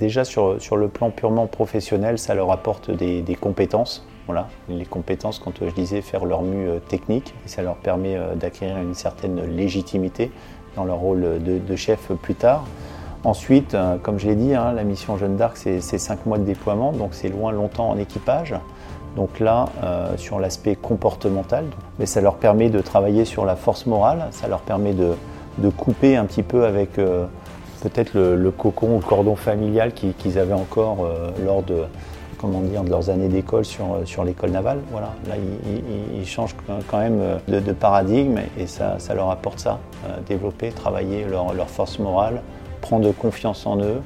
Déjà sur, sur, le plan purement professionnel, ça leur apporte des, des, compétences. Voilà, les compétences, quand je disais faire leur mue euh, technique, ça leur permet euh, d'acquérir une certaine légitimité dans leur rôle de, de chef plus tard. Ensuite, euh, comme je l'ai dit, hein, la mission Jeanne d'Arc, c'est 5 mois de déploiement, donc c'est loin longtemps en équipage. Donc là, euh, sur l'aspect comportemental, mais ça leur permet de travailler sur la force morale, ça leur permet de, de couper un petit peu avec euh, peut-être le, cocon ou le cordon familial qu'ils avaient encore euh, lors de, comment dire, de leurs années d'école sur, sur l'école navale. Voilà, là, ils, changent quand même de, de paradigme et ça, ça, leur apporte ça, euh, développer, travailler leur, force morale, prendre confiance en eux,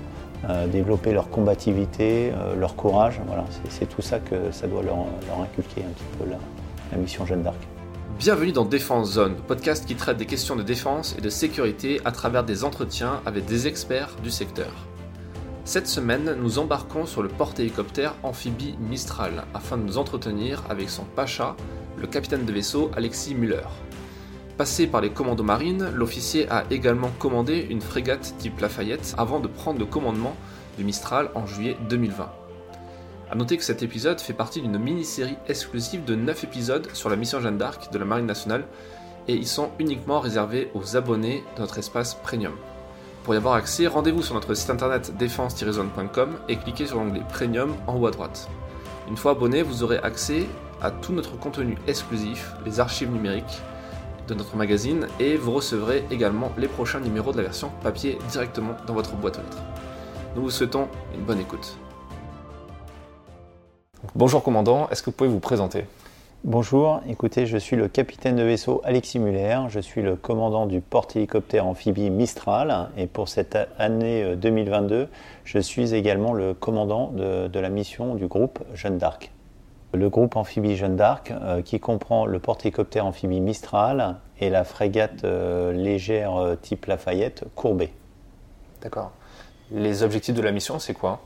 euh, développer leur combativité, euh, leur courage. Voilà, c'est tout ça que ça doit leur, leur inculquer un petit peu la, la mission Jeanne d'Arc. Bienvenue dans Défense Zone, podcast qui traite des questions de défense et de sécurité à travers des entretiens avec des experts du secteur. Cette semaine, nous embarquons sur le porte-hélicoptère amphibie Mistral afin de nous entretenir avec son pacha, le capitaine de vaisseau Alexis Muller. Passé par les commandos marines, l'officier a également commandé une frégate type Lafayette avant de prendre le commandement du Mistral en juillet 2020. A noter que cet épisode fait partie d'une mini-série exclusive de 9 épisodes sur la mission Jeanne d'Arc de la Marine nationale et ils sont uniquement réservés aux abonnés de notre espace Premium. Pour y avoir accès, rendez-vous sur notre site internet défense-zone.com et cliquez sur l'onglet Premium en haut à droite. Une fois abonné, vous aurez accès à tout notre contenu exclusif, les archives numériques de notre magazine et vous recevrez également les prochains numéros de la version papier directement dans votre boîte aux lettres. Nous vous souhaitons une bonne écoute. Bonjour commandant, est-ce que vous pouvez vous présenter? Bonjour, écoutez, je suis le capitaine de vaisseau Alexis Muller, je suis le commandant du porte-hélicoptère amphibie Mistral et pour cette année 2022, je suis également le commandant de, de la mission du groupe Jeanne d'Arc. Le groupe amphibie Jeanne d'Arc euh, qui comprend le porte-hélicoptère amphibie Mistral et la frégate euh, légère euh, type Lafayette Courbet. D'accord. Les objectifs de la mission, c'est quoi?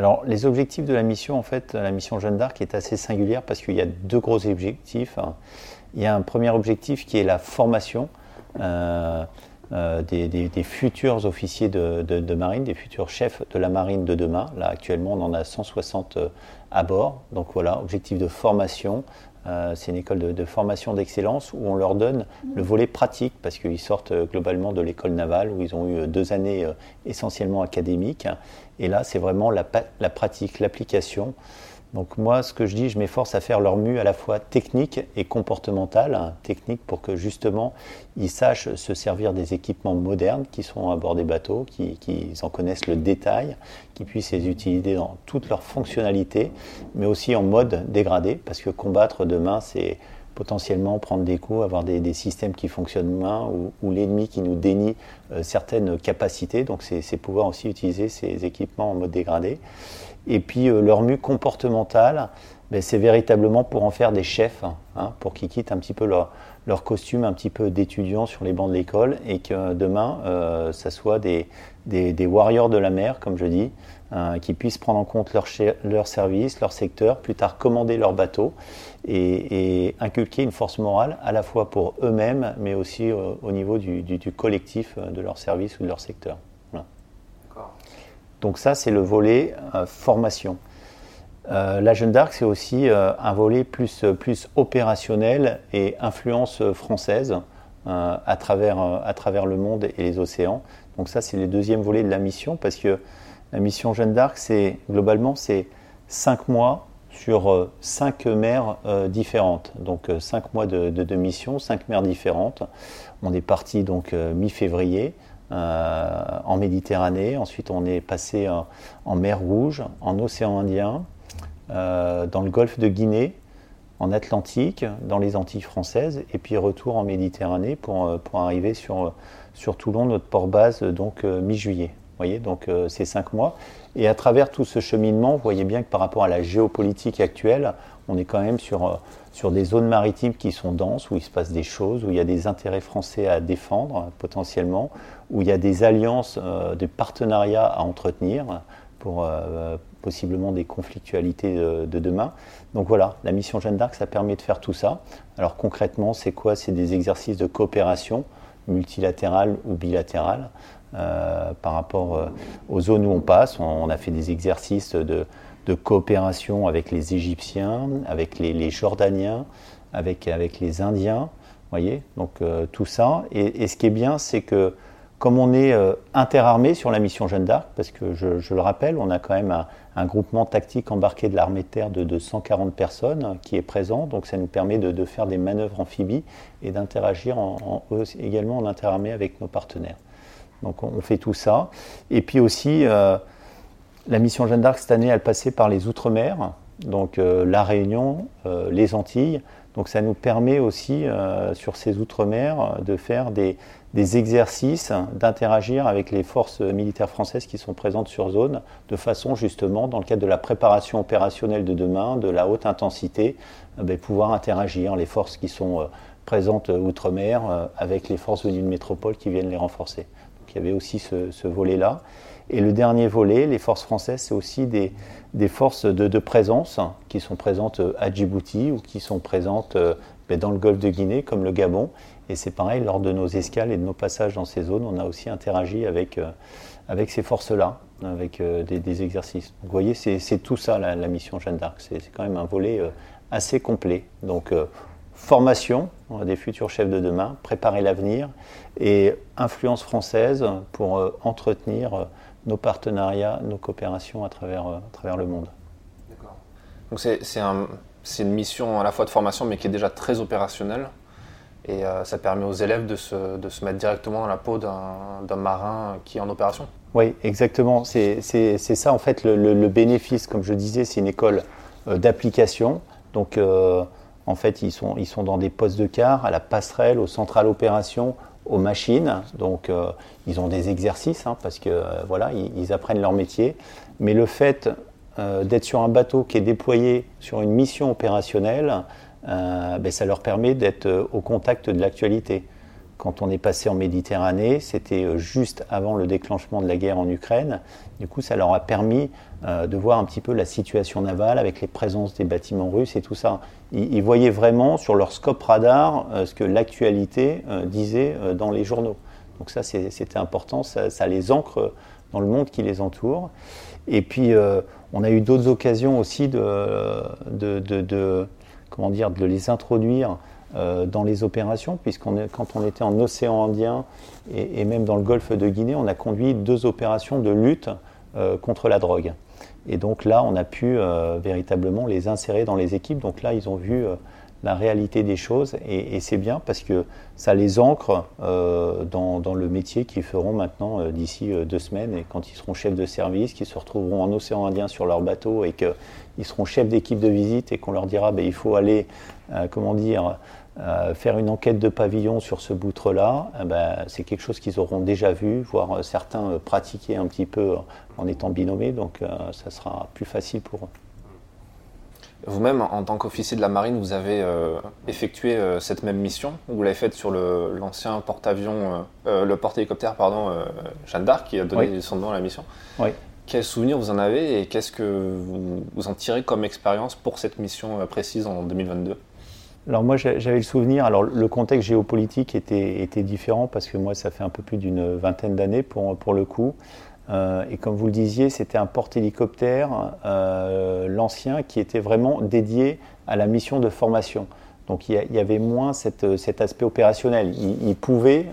Alors, les objectifs de la mission, en fait, la mission Jeanne d'Arc est assez singulière parce qu'il y a deux gros objectifs. Il y a un premier objectif qui est la formation euh, euh, des, futurs officiers de, marine, des futurs chefs de la marine de demain. Là, actuellement, on en a 160 à bord. Donc voilà, objectif de formation. Euh, c'est une école de formation d'excellence où on leur donne le volet pratique parce qu'ils sortent globalement de l'école navale où ils ont eu deux années essentiellement académiques et là, c'est vraiment la, pratique, l'application. Donc moi, ce que je dis, je m'efforce à faire leur mue à la fois technique et comportementale. Hein, technique pour que justement, ils sachent se servir des équipements modernes qui sont à bord des bateaux, qu'ils qui en connaissent le détail, qu'ils puissent les utiliser dans toutes leurs fonctionnalités, mais aussi en mode dégradé, parce que combattre demain, c'est potentiellement prendre des coups, avoir des, systèmes qui fonctionnent moins ou, l'ennemi qui nous dénie euh, certaines capacités. Donc c'est pouvoir aussi utiliser ces équipements en mode dégradé. Et puis euh, leur mue comportementale, ben, c'est véritablement pour en faire des chefs, hein, pour qu'ils quittent un petit peu leur, leur costume un petit peu d'étudiants sur les bancs de l'école et que demain, euh, ça soit des, warriors de la mer, comme je dis, qui puissent prendre en compte leur, leur service, leur secteur, plus tard commander leur bateau et, et, inculquer une force morale à la fois pour eux-mêmes, mais aussi au, au niveau du, du, du, collectif de leur service ou de leur secteur. Voilà. Donc ça, c'est le volet euh, formation. Euh, la Jeanne d'Arc, c'est aussi euh, un volet plus, plus opérationnel et influence française euh, à, travers, à travers le monde et les océans. Donc ça, c'est le deuxième volet de la mission, parce que la mission Jeanne d'Arc, c'est globalement, c'est cinq mois sur cinq mers euh, différentes. Donc euh, cinq mois de, de, mission, cinq mers différentes. On est parti donc euh, mi-février en Méditerranée. Ensuite, on est passé en, mer Rouge, en océan Indien, dans le golfe de Guinée, en Atlantique, dans les Antilles françaises, et puis retour en Méditerranée pour, pour arriver sur, sur Toulon, notre port-base, donc mi-juillet voyez, donc euh, c'est cinq mois. Et à travers tout ce cheminement, vous voyez bien que par rapport à la géopolitique actuelle, on est quand même sur, euh, sur des zones maritimes qui sont denses, où il se passe des choses, où il y a des intérêts français à défendre potentiellement, où il y a des alliances, euh, des partenariats à entretenir pour euh, possiblement des conflictualités de, de, demain. Donc voilà, la mission Jeanne d'Arc, ça permet de faire tout ça. Alors concrètement, c'est quoi? C'est des exercices de coopération multilatérale ou bilatérale par rapport aux zones où on passe. On, a fait des exercices de, coopération avec les Égyptiens, avec les, Jordaniens, avec, les Indiens. voyez, donc tout ça. Et, ce qui est bien, c'est que comme on est interarmé sur la mission Jeanne d'Arc, parce que je, le rappelle, on a quand même un, groupement tactique embarqué de l'armée de terre de, 140 personnes qui est présent. Donc ça nous permet de, faire des manœuvres amphibies et d'interagir en, également en interarmée avec nos partenaires. Donc on, fait tout ça. Et puis aussi, euh, la mission Jeanne d'Arc cette année, elle passait par les Outre-mer, donc euh, la Réunion, euh, les Antilles. Donc ça nous permet aussi, sur ces Outre-mer, de faire des, exercices d'interagir avec les forces militaires françaises qui sont présentes sur zone, de façon justement, dans le cadre de la préparation opérationnelle de demain, de la haute intensité, ben, pouvoir interagir, les forces qui sont présentes outre-mer avec les forces venues de métropole qui viennent les renforcer. Il y avait aussi ce, volet-là. Et le dernier volet, les forces françaises, c'est aussi des, forces de, présence qui sont présentes à Djibouti ou qui sont présentes ben, dans le golfe de Guinée, comme le Gabon, et c'est pareil, lors de nos escales et de nos passages dans ces zones, on a aussi interagi avec, euh, avec ces forces-là, avec euh, des, exercices. Vous voyez, c'est tout ça la, mission Jeanne d'Arc. C'est quand même un volet euh, assez complet. Donc, formation des futurs chefs de demain, préparer l'avenir et influence française pour entretenir nos partenariats, nos coopérations à travers, à travers le monde. D'accord. Donc, c'est une mission à la fois de formation, mais qui est déjà très opérationnelle. Et euh, ça permet aux élèves de se, de se, mettre directement dans la peau d'un marin qui est en opération. Oui, exactement. C'est ça en fait le, bénéfice. Comme je disais, c'est une école euh, d'application. Donc euh, en fait, ils sont, ils sont dans des postes de quart, à la passerelle, aux centrales opérations, aux machines. Donc ils ont des exercices hein, parce que voilà, ils, apprennent leur métier. Mais le fait d'être sur un bateau qui est déployé sur une mission opérationnelle, euh, ben, ça leur permet d'être euh, au contact de l'actualité. Quand on est passé en Méditerranée, c'était euh, juste avant le déclenchement de la guerre en Ukraine. Du coup, ça leur a permis de voir un petit peu la situation navale avec les présences des bâtiments russes et tout ça. Ils, voyaient vraiment sur leur scope radar ce que l'actualité disait dans les journaux. Donc ça, c'était important, ça, les ancre dans le monde qui les entoure. Et puis, on a eu d'autres occasions aussi de comment dire, de les introduire euh, dans les opérations, puisqu'on quand on était en océan Indien et, même dans le golfe de Guinée, on a conduit deux opérations de lutte euh, contre la drogue. Et donc là, on a pu euh, véritablement les insérer dans les équipes. Donc là, ils ont vu la réalité des choses et, c'est bien parce que ça les ancre dans, le métier qu'ils feront maintenant d'ici deux semaines et quand ils seront chefs de service, qu'ils se retrouveront en océan Indien sur leur bateau et que ils seront chefs d'équipe de visite et qu'on leur dira ben, il faut aller, comment dire, euh, faire une enquête de pavillon sur ce boutre-là, eh ben, c'est quelque chose qu'ils auront déjà vu, voire euh, certains pratiquer un petit peu en étant binômés, donc ça sera plus facile pour eux. Vous-même, en tant qu'officier de la marine, vous avez effectué cette même mission? Vous l'avez faite sur l'ancien porte-avions, le porte-hélicoptère, pardon, Jeanne d'Arc, qui a donné son nom à la mission. Oui. Quels souvenirs vous en avez et qu'est-ce que vous, en tirez comme expérience pour cette mission euh, précise en 2022 alors moi j'avais le souvenir, alors le contexte géopolitique était, était, différent parce que moi ça fait un peu plus d'une vingtaine d'années pour, pour le coup. Euh, et comme vous le disiez, c'était un porte-hélicoptère, euh, l'ancien, qui était vraiment dédié à la mission de formation. Donc il y, avait moins cet aspect opérationnel. Il, pouvait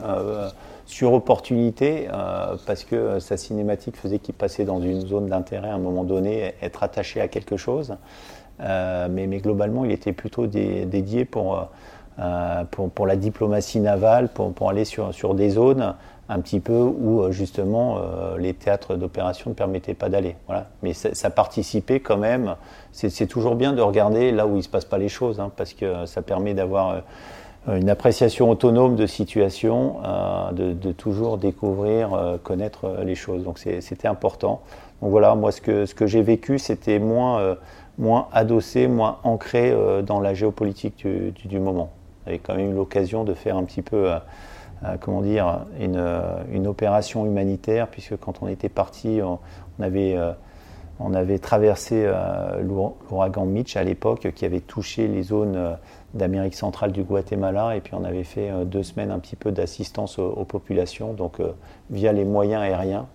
sur opportunité, euh, parce que sa cinématique faisait qu'il passait dans une zone d'intérêt à un moment donné, être attaché à quelque chose. Euh, mais, globalement, il était plutôt dédié pour, euh, pour, pour, la diplomatie navale, pour, aller sur, sur, des zones un petit peu où justement les théâtres d'opération ne permettaient pas d'aller. Voilà. Mais ça, participait quand même. C'est toujours bien de regarder là où il ne se passe pas les choses, hein, parce que ça permet d'avoir euh, une appréciation autonome de situation, euh, de, toujours découvrir, euh, connaître les choses. Donc c'était important. Donc voilà, moi ce que, ce que j'ai vécu, c'était moins, moins adossé, moins ancré dans la géopolitique du, du, moment. J'avais quand même eu l'occasion de faire un petit peu, comment dire, une, une, opération humanitaire, puisque quand on était parti, on, avait on avait traversé euh, l'ouragan Mitch à l'époque qui avait touché les zones euh, d'Amérique centrale du Guatemala et puis on avait fait euh, deux semaines un petit peu d'assistance aux, populations donc via les moyens aériens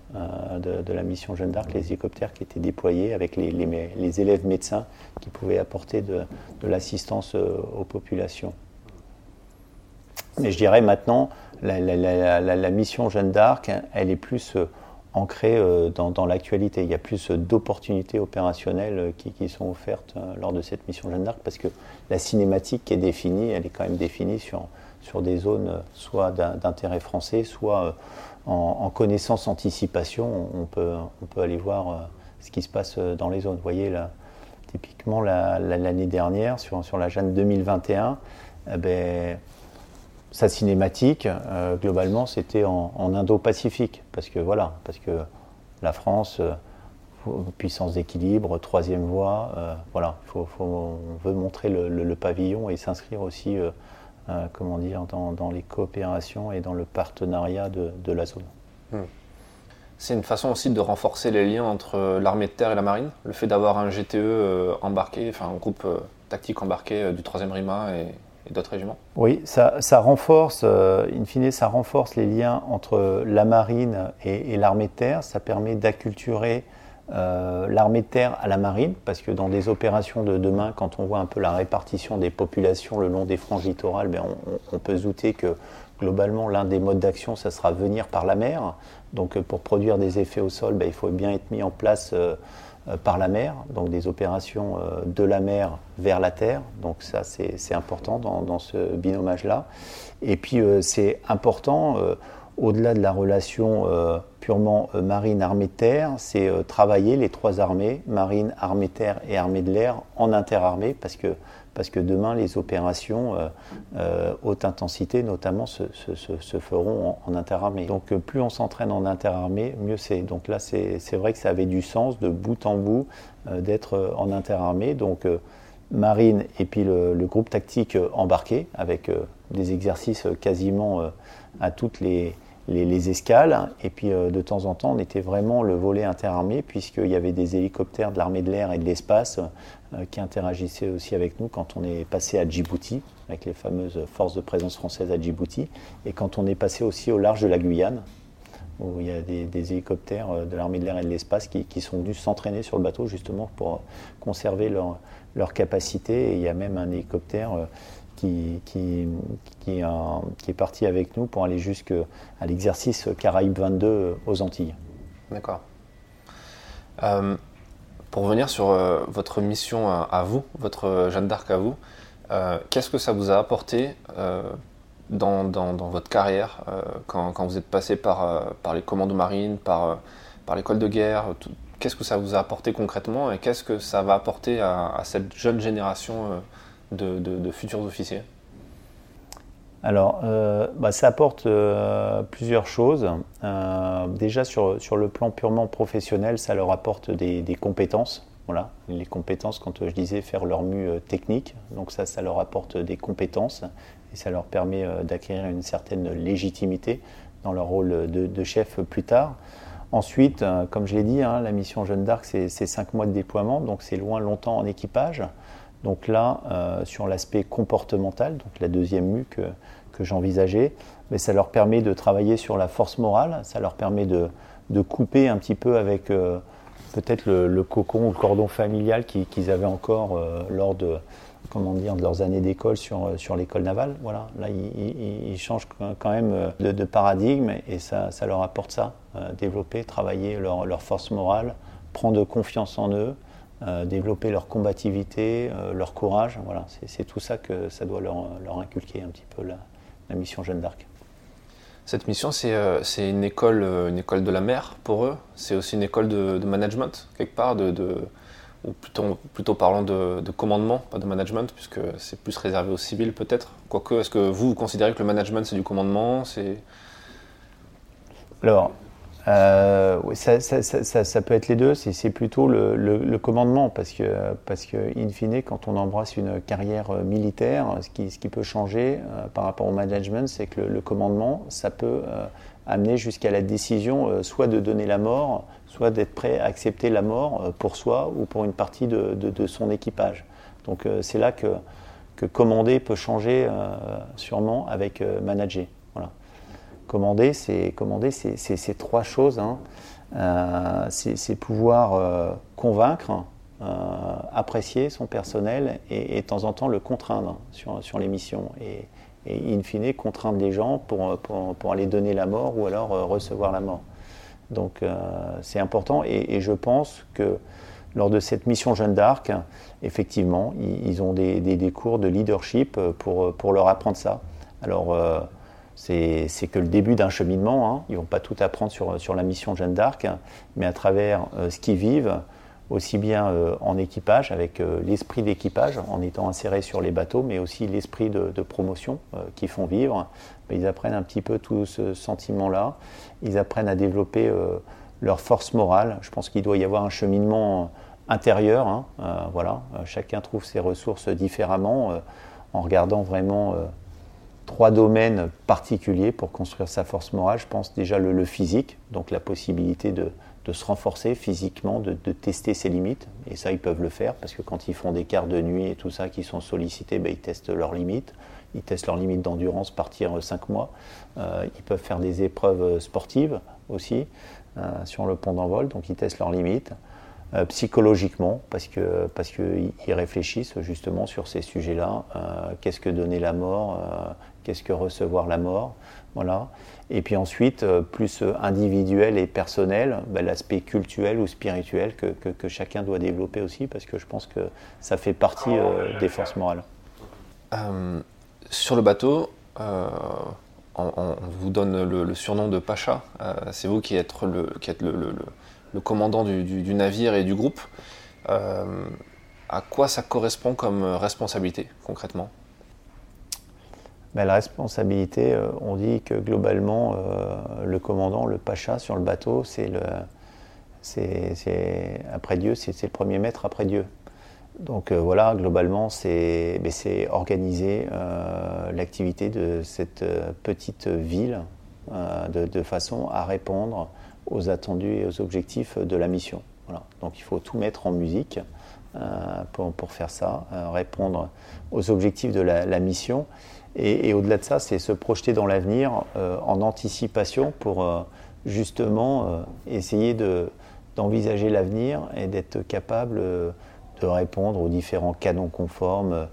de, la mission Jeanne d'Arc, les hélicoptères qui étaient déployés avec les, les, élèves médecins qui pouvaient apporter de, l'assistance aux populations. Mais je dirais maintenant, la mission Jeanne d'Arc, elle est plus ancré euh, dans, l'actualité. Il y a plus d'opportunités opérationnelles euh, qui, sont offertes euh, lors de cette mission Jeanne d'Arc parce que la cinématique qui est définie, elle est quand même définie sur, sur des zones soit d'intérêt français, soit en, connaissance anticipation. On peut, on peut aller voir ce qui se passe dans les zones. Vous voyez, là, typiquement l'année dernière, sur, sur la Jeanne 2021, eh ben, sa cinématique, euh, globalement, c'était en, Indo-Pacifique, parce que voilà, parce que la France, euh, puissance d'équilibre, troisième voie, euh, voilà, faut, on veut montrer le, pavillon et s'inscrire aussi, comment dire, dans, les coopérations et dans le partenariat de, la zone. Hmm. C'est une façon aussi de renforcer les liens entre l'armée de terre et la marine, le fait d'avoir un GTE embarqué, enfin un groupe tactique embarqué du 3e RIMA et, et d'autres régiments Oui, ça, renforce, euh, ça renforce les liens entre la marine et, l'armée de terre. Ça permet d'acculturer euh, l'armée de terre à la marine, parce que dans des opérations de demain, quand on voit un peu la répartition des populations le long des franges littorales, ben on, peut se douter que globalement, l'un des modes d'action, ça sera venir par la mer. Donc pour produire des effets au sol, ben, il faut bien être mis en place euh, euh, par la mer, donc des opérations euh, de la mer vers la terre. Donc ça, c'est important dans, ce binomage-là. Et puis euh, c'est important, au-delà de la relation purement marine-armée-terre, c'est travailler les trois armées, marine, armée-terre et armée de l'air, en interarmée, parce que parce que demain, les opérations euh, euh, haute intensité, notamment, se, feront en, interarmée. Donc, euh, plus on s'entraîne en interarmée, mieux c'est. Donc là, c'est vrai que ça avait du sens de bout en bout d'être en interarmée. Donc, marine et puis le, groupe tactique embarqué avec des exercices quasiment à toutes les, les, escales. Et puis de temps en temps, on était vraiment le volet interarmé, puisqu'il y avait des hélicoptères de l'armée de l'air et de l'espace qui interagissait aussi avec nous quand on est passé à Djibouti, avec les fameuses forces de présence françaises à Djibouti, et quand on est passé aussi au large de la Guyane, où il y a des, hélicoptères euh, de l'armée de l'air et de l'espace qui, sont venus s'entraîner sur le bateau justement pour conserver leur, leur, capacité. Et il y a même un hélicoptère euh, qui, qui, qui, est parti avec nous pour aller jusqu'à l'exercice Caraïbes 22 aux Antilles. D'accord. Pour revenir sur euh, votre mission à, vous, votre Jeanne d'Arc à vous, euh, qu'est-ce que ça vous a apporté euh, dans, votre carrière quand, vous êtes passé par, par les commandos marines, par, par l'école de guerre Qu'est-ce que ça vous a apporté concrètement et qu'est-ce que ça va apporter à, cette jeune génération de futurs officiers? Alors, euh, bah, ça apporte euh, plusieurs choses. Euh, déjà, sur, sur, le plan purement professionnel, ça leur apporte des, compétences. Voilà, les compétences, quand je disais faire leur mue technique, donc ça, ça leur apporte des compétences et ça leur permet d'acquérir une certaine légitimité dans leur rôle de, chef plus tard. Ensuite, comme je l'ai dit, hein, la mission Jeanne d'Arc, c'est cinq mois de déploiement, donc c'est loin longtemps en équipage. Donc là, sur l'aspect comportemental, donc la deuxième mue que, j'envisageais, mais ça leur permet de travailler sur la force morale, ça leur permet de, couper un petit peu avec euh, peut-être le, cocon ou le cordon familial qu'ils avaient encore euh, lors de, comment dire, de leurs années d'école sur, sur l'école navale. Voilà, là, ils, changent quand même de, paradigme et ça, ça, leur apporte ça, développer, travailler leur, leur force morale, prendre confiance en eux. Euh, développer leur combativité, euh, leur courage. Voilà, c'est tout ça que ça doit leur, inculquer un petit peu la, mission Jeanne d'Arc. Cette mission, c'est euh, une, école, une école de la mer pour eux C'est aussi une école de, management, quelque part, de, ou plutôt, plutôt parlant de, commandement, pas de management, puisque c'est plus réservé aux civils peut-être. Quoique, est-ce que vous, vous considérez que le management, c'est du commandement Alors, euh, ça, ça, ça, ça, peut être les deux, c'est plutôt le, commandement, parce que, parce que, in fine, quand on embrasse une carrière euh, militaire, ce qui, ce qui peut changer euh, par rapport au management, c'est que le, commandement, ça peut amener jusqu'à la décision soit de donner la mort, soit d'être prêt à accepter la mort pour soi ou pour une partie de, son équipage. Donc c'est là que, que, commander peut changer sûrement avec manager. Commander, c'est ces trois choses. Hein. c'est pouvoir convaincre, euh, apprécier son personnel et, de temps en temps le contraindre sur, sur les missions. Et, in fine, contraindre les gens pour, pour, aller donner la mort ou alors euh, recevoir la mort. Donc euh, c'est important et, je pense que lors de cette mission Jeanne d'Arc, effectivement, ils, ont des, des, cours de leadership pour, pour leur apprendre ça. Alors, c'est que le début d'un cheminement. Hein. Ils ne vont pas tout apprendre sur, sur la mission Jeanne d'Arc, mais à travers ce qu'ils vivent, aussi bien euh, en équipage, avec euh, l'esprit d'équipage, en étant insérés sur les bateaux, mais aussi l'esprit de, promotion euh, qui font vivre. ils apprennent un petit peu tout ce sentiment-là. Ils apprennent à développer leur force morale. Je pense qu'il doit y avoir un cheminement intérieur. Hein. voilà, chacun trouve ses ressources différemment en regardant vraiment trois domaines particuliers pour construire sa force morale. Je pense déjà le physique, donc la possibilité de, se renforcer physiquement, de, tester ses limites. Et ça, ils peuvent le faire parce que quand ils font des quarts de nuit et tout ça, qui sont sollicités, ben, ils testent leurs limites. Ils testent leurs limites d'endurance, partir 5 mois. Euh, ils peuvent faire des épreuves sportives aussi euh, sur le pont d'envol, donc ils testent leurs limites. Euh, psychologiquement, parce qu'ils parce que réfléchissent justement sur ces sujets-là. Qu'est-ce que donner la mort Qu'est-ce que recevoir la mort? Voilà. Et puis ensuite, euh, plus euh, individuel et personnel, ben, l'aspect culturel ou spirituel que, que, chacun doit développer aussi, parce que je pense que ça fait partie euh, des forces morales. sur le bateau, on, vous donne le, surnom de Pacha. C'est vous qui êtes le, qui êtes le, le commandant du, du, navire et du groupe. à quoi ça correspond comme responsabilité concrètement? Ben, la responsabilité, euh, on dit que globalement, euh, le commandant, le pacha sur le bateau, c'est le, après Dieu, c'est, le premier maître après Dieu. Donc euh, voilà, globalement, c'est, organiser l'activité de cette petite ville de, façon à répondre aux attendus et aux objectifs de la mission. Donc il faut tout mettre en musique pour, faire ça, répondre aux objectifs de la mission. Et, au-delà de ça, c'est se projeter dans l'avenir euh, en anticipation pour euh, justement euh, essayer d'envisager l'avenir et d'être capable de répondre aux différents canons conformes,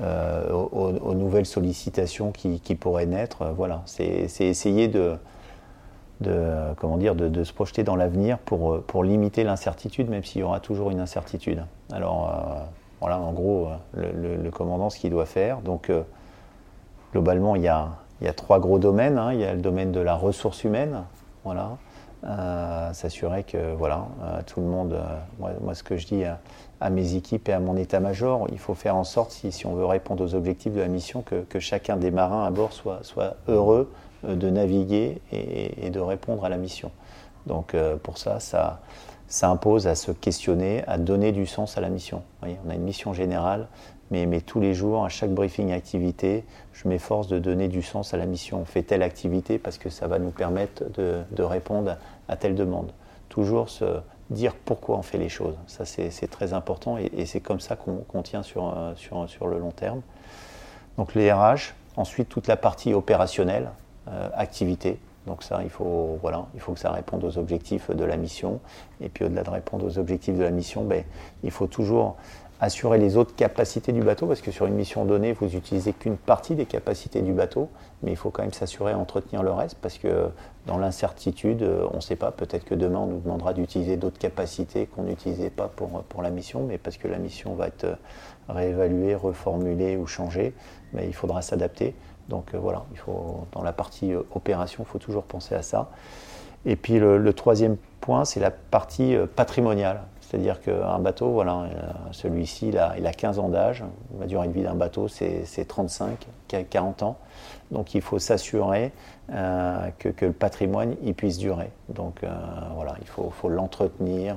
aux, nouvelles sollicitations qui, pourraient naître. voilà, c'est essayer de, comment dire, de, se projeter dans l'avenir pour, limiter l'incertitude, même s'il y aura toujours une incertitude. Alors voilà, en gros, le, commandant, ce qu'il doit faire. Donc, globalement, il y a, trois gros domaines. Hein. Il y a le domaine de la ressource humaine, voilà, euh, s'assurer que voilà, euh, tout le monde, euh, moi, ce que je dis à, mes équipes et à mon état-major, il faut faire en sorte, si, on veut répondre aux objectifs de la mission, que, chacun des marins à bord soit, heureux de naviguer et, de répondre à la mission. Donc pour ça, ça, impose à se questionner, à donner du sens à la mission. on a une mission générale, mais, tous les jours, à chaque briefing activité, je m'efforce de donner du sens à la mission. On fait telle activité parce que ça va nous permettre de, répondre à telle demande. Toujours se dire pourquoi on fait les choses. Ça, c'est très important et, c'est comme ça qu'on tient sur, sur, sur, le long terme. Donc les RH, ensuite toute la partie opérationnelle, euh, activité. Donc ça, il faut, voilà, il faut que ça réponde aux objectifs de la mission. Et puis au-delà de répondre aux objectifs de la mission, ben, il faut toujours assurer les autres capacités du bateau, parce que sur une mission donnée, vous n'utilisez qu'une partie des capacités du bateau, mais il faut quand même s'assurer d'entretenir le reste, parce que dans l'incertitude, euh, on ne sait pas, peut-être que demain on nous demandera d'utiliser d'autres capacités qu'on n'utilisait pas pour, pour la mission, mais parce que la mission va être euh, réévaluée, reformulée ou changée, mais il faudra s'adapter. Donc euh, voilà, il faut, dans la partie opération, il faut toujours penser à ça. Et puis le troisième point, c'est la partie patrimoniale. C'est-à-dire qu'un bateau, voilà, euh, celui-ci, il a, il a 15 ans d'âge. La durée de vie d'un bateau, c'est 35, 40 ans. Donc il faut s'assurer euh, que, le patrimoine il puisse durer. Donc euh, voilà, il faut l'entretenir,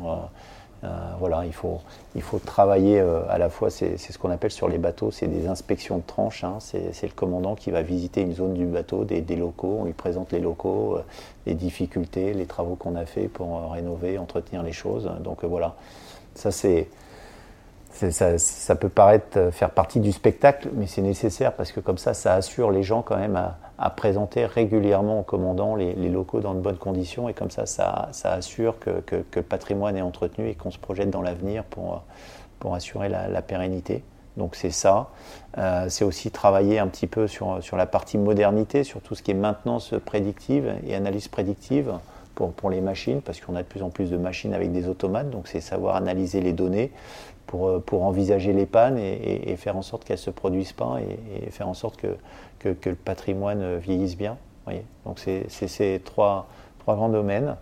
voilà, il faut, il faut travailler à la fois, c'est ce qu'on appelle sur les bateaux, c'est des inspections de tranches. Hein. c'est le commandant qui va visiter une zone du bateau, des, locaux, on lui présente les locaux, les difficultés, les travaux qu'on a fait pour rénover, entretenir les choses. Donc voilà, ça c'est ça, peut paraître euh, faire partie du spectacle, mais c'est nécessaire parce que comme ça, ça assure les gens quand même à, présenter régulièrement au commandant les, locaux dans de bonnes conditions et comme ça, ça, assure que, le patrimoine est entretenu et qu'on se projette dans l'avenir pour, pour assurer la, pérennité. Donc c'est ça. Euh, c'est aussi travailler un petit peu sur, sur la partie modernité, sur tout ce qui est maintenance prédictive et analyse prédictive pour, pour les machines, parce qu'on a de plus en plus de machines avec des automates, donc c'est savoir analyser les données pour, euh, pour envisager les pannes et, faire en sorte qu'elles ne se produisent pas et, faire en sorte que, que, le patrimoine vieillisse bien. Voyez donc c'est ces trois, trois grands domaines.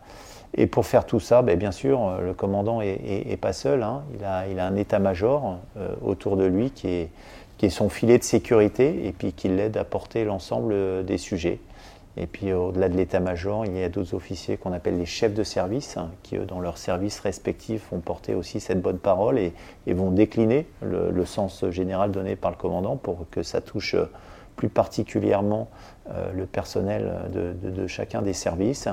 Et pour faire tout ça, ben, bien sûr, le commandant n'est pas seul. Hein. Il, a, il, a, un état-major euh, autour de lui qui est, qui est son filet de sécurité et puis qui l'aide à porter l'ensemble des sujets. Et puis au-delà de l'état-major, il y a d'autres officiers qu'on appelle les chefs de service, hein, qui dans leurs services respectifs, vont porter aussi cette bonne parole et, vont décliner le, sens général donné par le commandant pour que ça touche plus particulièrement euh, le personnel de, chacun des services.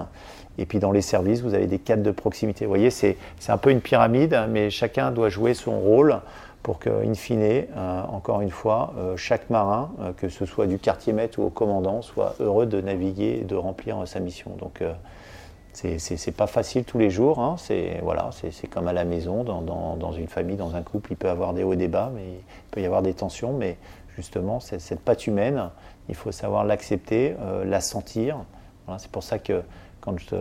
Et puis dans les services, vous avez des cadres de proximité. Vous voyez, c'est un peu une pyramide, mais chacun doit jouer son rôle pour que, in fine, euh, encore une fois, euh, chaque marin, euh, que ce soit du quartier maître ou au commandant, soit heureux de naviguer et de remplir sa mission. Donc, c'est pas facile tous les jours. Hein. c'est voilà, comme à la maison, dans, une famille, dans un couple, il peut y avoir des hauts et des bas, mais il peut y avoir des tensions. Mais justement, cette patte humaine, il faut savoir l'accepter, la sentir. c'est pour ça que quand je,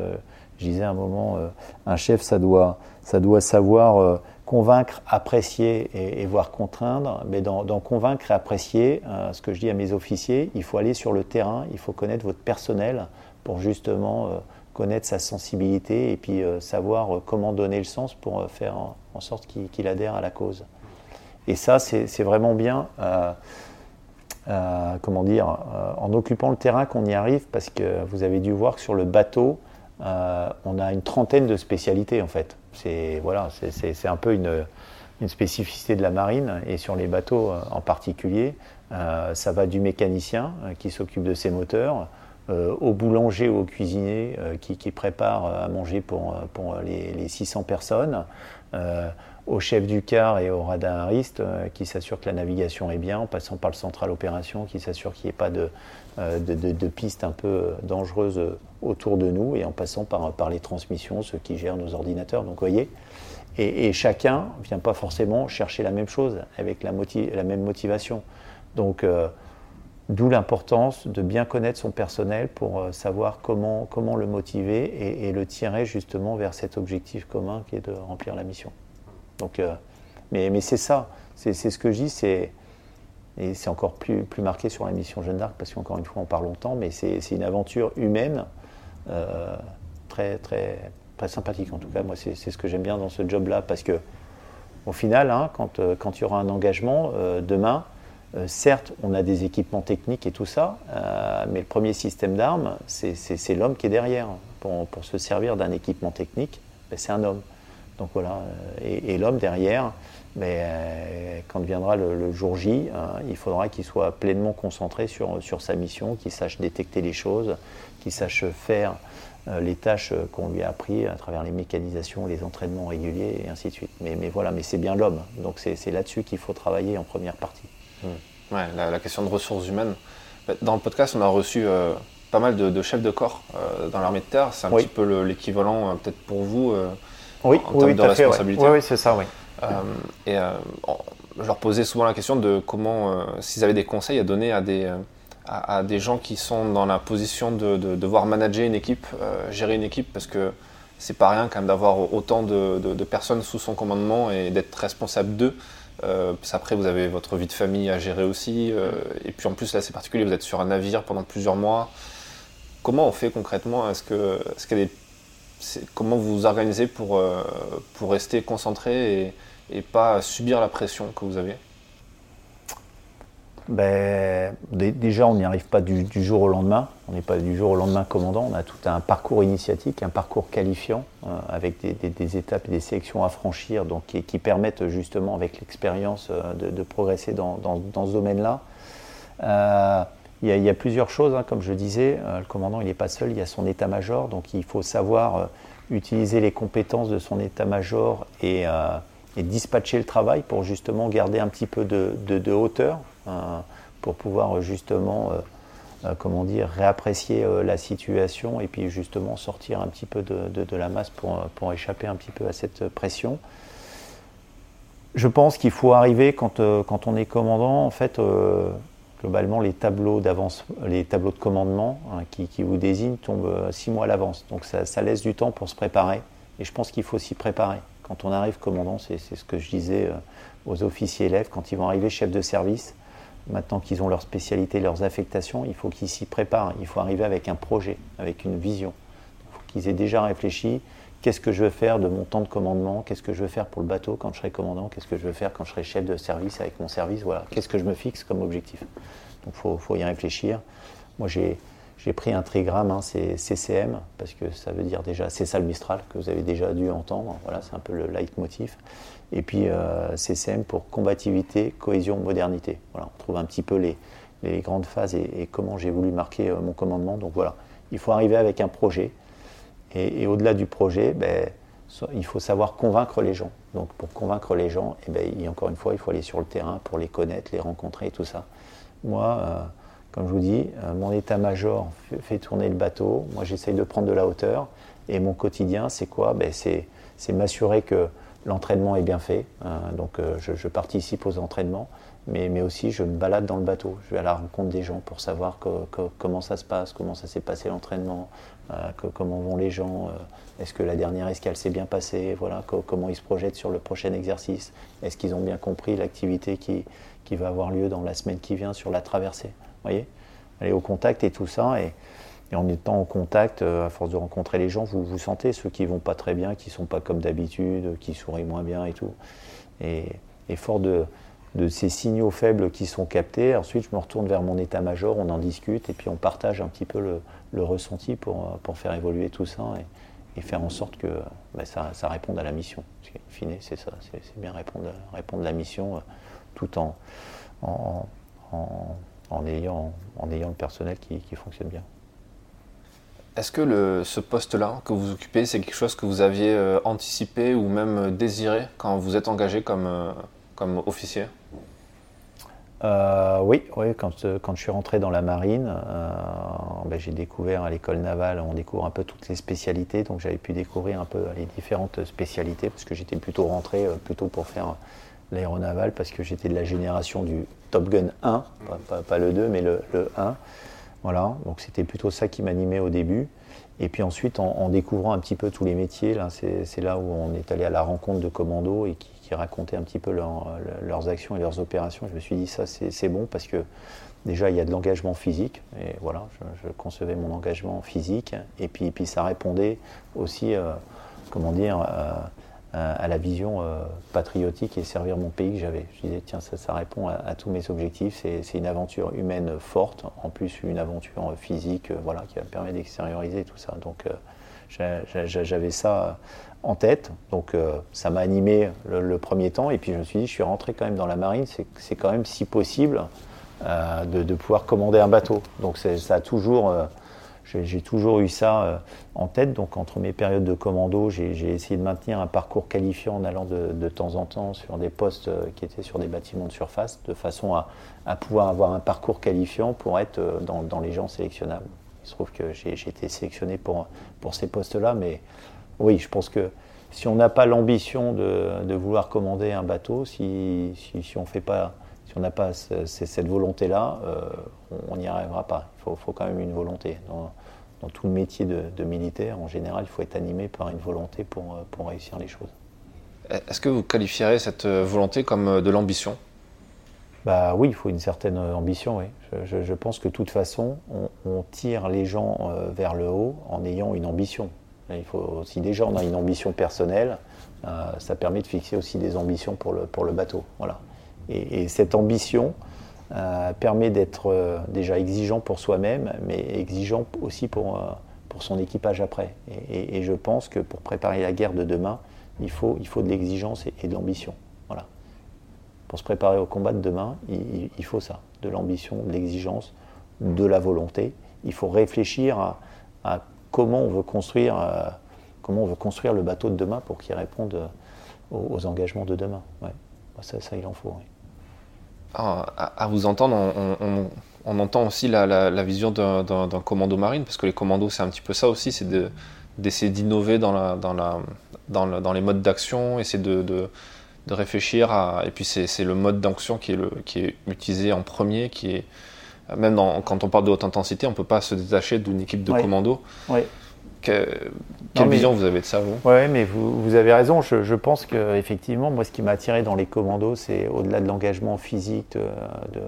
disais un moment, un chef, ça doit, ça doit savoir convaincre, apprécier et, voir contraindre. Mais dans, convaincre et apprécier, euh, ce que je dis à mes officiers, il faut aller sur le terrain, il faut connaître votre personnel pour justement euh, connaître sa sensibilité et puis euh, savoir comment donner le sens pour faire en, sorte qu'il adhère à la cause. Et ça, c'est vraiment bien. comment dire, en occupant le terrain qu'on y arrive, parce que vous avez dû voir que sur le bateau, on a une trentaine de spécialités en fait. C'est un peu une, spécificité de la marine et sur les bateaux euh, en particulier. Euh, ça va du mécanicien euh, qui s'occupe de ses moteurs, au boulanger ou au cuisinier qui, prépare à manger pour, pour les, 600 personnes, au chef du car et au radariste qui s'assure que la navigation est bien, en passant par le central opération qui s'assure qu'il n'y ait pas de, de, de, pistes un peu dangereuses autour de nous et en passant par, par les transmissions, ceux qui gèrent nos ordinateurs. Donc, voyez, et, chacun ne vient pas forcément chercher la même chose avec la, même motivation. Donc, euh, d'où l'importance de bien connaître son personnel pour euh, savoir comment, comment le motiver et, le tirer justement vers cet objectif commun qui est de remplir la mission. Donc, euh, mais, c'est ça, c'est ce que je dis, c'est et c'est encore plus, plus marqué sur la mission Jeanne d'Arc parce qu'encore une fois on parle longtemps, mais c'est une aventure humaine euh, très, très, très sympathique. En tout cas, moi, c'est ce que j'aime bien dans ce job-là, parce que au final, hein, quand, euh, quand il y aura un engagement euh, demain, certes, on a des équipements techniques et tout ça, mais le premier système d'armes, c'est l'homme qui est derrière. Pour, pour se servir d'un équipement technique, ben, c'est un homme. Donc voilà, et, l'homme derrière, mais ben, quand viendra le, jour J, hein, il faudra qu'il soit pleinement concentré sur, sur sa mission, qu'il sache détecter les choses, qu'il sache faire euh, les tâches qu'on lui a appris à travers les mécanisations, les entraînements réguliers et ainsi de suite. Mais, mais voilà, mais c'est bien l'homme, donc c'est là-dessus qu'il faut travailler en première partie. Hmm. Ouais, la, question de ressources humaines. Dans le podcast, on a reçu euh, pas mal de, chefs de corps euh, dans l'armée de terre. C'est un petit peu l'équivalent peut-être pour vous oui, en termes de responsabilité. oui, c'est ça, oui. et je leur posais souvent la question de comment, s'ils avaient des conseils à donner à des à, des gens qui sont dans la position de, devoir manager une équipe, euh, gérer une équipe, parce que c'est pas rien quand même d'avoir autant de, personnes sous son commandement et d'être responsable d'eux. Euh, après, vous avez votre vie de famille à gérer aussi. Euh, et puis en plus, là, c'est particulier, vous êtes sur un navire pendant plusieurs mois. Comment on fait concrètement? Est-ce que, est Comment vous vous organisez pour, pour rester concentré et, et pas subir la pression que vous avez ben, Déjà, on n'y arrive pas du, jour au lendemain. On n'est pas du jour au lendemain commandant. On a tout un parcours initiatique, un parcours qualifiant, euh, avec des, étapes et des sélections à franchir, donc, qui, permettent justement, avec l'expérience, euh, de, progresser dans, ce domaine-là. Euh, il, y, a plusieurs choses, hein, comme je disais. le commandant, il n'est pas seul, il y a son état-major, donc il faut savoir utiliser les compétences de son état-major et, dispatcher le travail pour justement garder un petit peu de hauteur euh, pour pouvoir justement, euh, euh, comment dire, réapprécier la situation et puis justement sortir un petit peu de, la masse pour, pour, échapper un petit peu à cette pression. Je pense qu'il faut arriver quand, quand, on est commandant, en fait, globalement, les tableaux les tableaux de commandement hein, qui, vous désignent tombent six mois à l'avance. Donc ça, laisse du temps pour se préparer. Et je pense qu'il faut s'y préparer. Quand on arrive commandant, c'est ce que je disais aux officiers élèves, quand ils vont arriver chef de service, Maintenant qu'ils ont leur spécialité, leurs affectations, il faut qu'ils s'y préparent. Il faut arriver avec un projet, avec une vision. Il faut qu'ils aient déjà réfléchi. Qu'est-ce que je veux faire de mon temps de commandement? Qu'est-ce que je veux faire pour le bateau quand je serai commandant? Qu'est-ce que je veux faire quand je serai chef de service avec mon service? Voilà. Qu'est-ce que je me fixe comme objectif? Donc il faut, y réfléchir. Moi j'ai pris un trigramme, hein, c'est CCM, parce que ça veut dire déjà, c'est ça le Mistral, que vous avez déjà dû entendre. Voilà, c'est un peu le leitmotiv. Et puis euh, CCM pour combativité, cohésion, modernité. Voilà, on trouve un petit peu les, les grandes phases et, comment j'ai voulu marquer euh, mon commandement. Donc voilà, il faut arriver avec un projet. Et, au-delà du projet, ben, il faut savoir convaincre les gens. Donc pour convaincre les gens, eh ben, encore une fois, il faut aller sur le terrain pour les connaître, les rencontrer et tout ça. Moi, euh, comme je vous dis, mon état-major fait, tourner le bateau. Moi, j'essaye de prendre de la hauteur. Et mon quotidien, c'est quoi? Ben, C'est m'assurer que l'entraînement est bien fait, hein, donc euh, je, participe aux entraînements, mais, aussi je me balade dans le bateau, je vais à la rencontre des gens pour savoir comment ça se passe, comment ça s'est passé l'entraînement, euh, comment vont les gens, euh, est-ce que la dernière escale s'est bien passée, voilà, comment ils se projettent sur le prochain exercice, est-ce qu'ils ont bien compris l'activité qui, qui, va avoir lieu dans la semaine qui vient sur la traversée, voyez? Aller au contact et tout ça, et, en étant en contact, euh, à force de rencontrer les gens, vous, vous sentez ceux qui vont pas très bien, qui sont pas comme d'habitude, qui sourient moins bien et tout. Et, fort de, ces signaux faibles qui sont captés, ensuite je me retourne vers mon état-major, on en discute et puis on partage un petit peu le, ressenti pour, pour, faire évoluer tout ça et, faire en sorte que bah, ça, ça, réponde à la mission. Fine, c'est ça, c'est bien répondre, répondre à la mission euh, tout en, en, en, ayant, en ayant le personnel qui fonctionne bien. Est-ce que ce poste-là que vous occupez, c'est quelque chose que vous aviez euh, anticipé ou même euh, désiré quand vous êtes engagé comme, euh, comme officier? Oui, oui quand, quand, je suis rentré dans la marine, ben, j'ai découvert à l'école navale, on découvre un peu toutes les spécialités, donc j'avais pu découvrir un peu les différentes spécialités, parce que j'étais plutôt rentré plutôt pour faire l'aéronaval, parce que j'étais de la génération du Top Gun 1, pas, le 2, mais le, le 1. Voilà, donc c'était plutôt ça qui m'animait au début. Et puis ensuite, en, découvrant un petit peu tous les métiers, c'est là où on est allé à la rencontre de commandos et qui, racontaient un petit peu leurs actions et leurs opérations. Je me suis dit, ça, c'est bon parce que déjà, il y a de l'engagement physique. Et voilà, je, concevais mon engagement physique. Et puis, puis ça répondait aussi, euh, comment dire, euh, à la vision euh, patriotique et servir mon pays que j'avais. Je disais, tiens, ça, répond à, tous mes objectifs. C'est une aventure humaine forte, en plus une aventure physique, euh, voilà, qui me permettre d'extérioriser tout ça. Donc, euh, j'avais ça en tête. Donc, ça m'a animé le, premier temps. Et puis, je me suis dit, je suis rentré quand même dans la marine. C'est quand même, si possible, de, de, pouvoir commander un bateau. Donc, ça a toujours j'ai toujours eu ça euh, en tête. Donc, entre mes périodes de commando, j'ai essayé de maintenir un parcours qualifiant en allant de, temps en temps sur des postes euh, qui étaient sur des bâtiments de surface, de façon à, pouvoir avoir un parcours qualifiant pour être euh, dans, les gens sélectionnables. Il se trouve que j'ai été sélectionné pour, pour ces postes-là, mais oui, je pense que si on n'a pas l'ambition de, vouloir commander un bateau, si, si, on fait pas si on n'a pas cette volonté-là, on n'y arrivera pas. Il faut, quand même une volonté dans tout le métier de, militaire, en général, il faut être animé par une volonté pour, euh, pour réussir les choses. Est-ce que vous qualifierez cette euh, volonté comme euh, de l'ambition? Bah oui, il faut une certaine ambition, oui. Je, pense que de toute façon, on, tire les gens vers le haut en ayant une ambition. Il faut, si déjà on a une ambition personnelle, ça permet de fixer aussi des ambitions pour le, pour le bateau. Voilà. Et, cette ambition, permet d'être déjà exigeant pour soi-même, mais exigeant aussi pour, pour son équipage après. Et, je pense que pour préparer la guerre de demain, il faut, il faut de l'exigence et, de l'ambition. Voilà. Pour se préparer au combat de demain, il, faut ça, de l'ambition, de l'exigence, de la volonté. Il faut réfléchir à, comment on veut construire, comment on veut construire le bateau de demain pour qu'il réponde aux, engagements de demain. Ouais. Ça, ça, il en faut. À, vous entendre, on, on entend aussi la, vision d'un commando marine, parce que les commandos, c'est un petit peu ça aussi, c'est d'essayer d'innover dans, dans, les modes d'action, essayer de, réfléchir à... Et puis c'est le mode d'action qui, qui, est utilisé en premier, qui est... Même quand on parle de haute intensité, on ne peut pas se détacher d'une équipe de commandos. Quelle vision vous avez de ça, vous? Oui, mais vous, avez raison. Je, je pense qu'effectivement, moi, ce qui m'a attiré dans les commandos, c'est au-delà de l'engagement physique, de